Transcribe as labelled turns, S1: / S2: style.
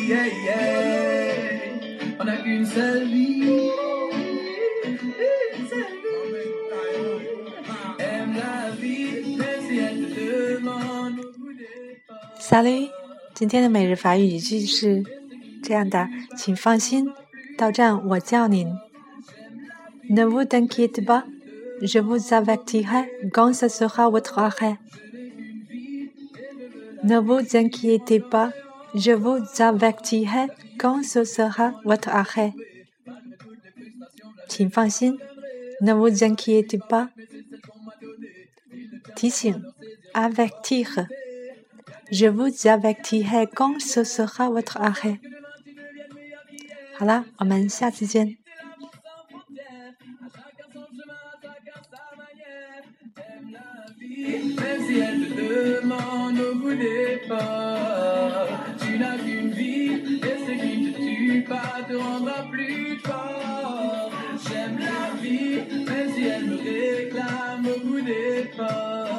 S1: yeah, yeah. On n'a qu'une seule vie. Une seule vie. Aime la vie, même si elle te demande beaucoup d'efforts.
S2: Sally，今天的每日法语语句是这样的，请放心，到站我叫您。Ne vous inquiétez pas, je vous avertirai quand ce sera votre arrêt. Ne vous inquiétez pas, je vous avertirai quand ce sera votre arrêt. 请放心，Ne vous inquiétez pas。提醒，avertir。Je vous avertirai quand ce sera votre arrêt。好了，我们下次见。
S1: Même si elle te demande beaucoup d'efforts, plus fort. J'aime la vie, même si elle me réclame beaucoup d'efforts.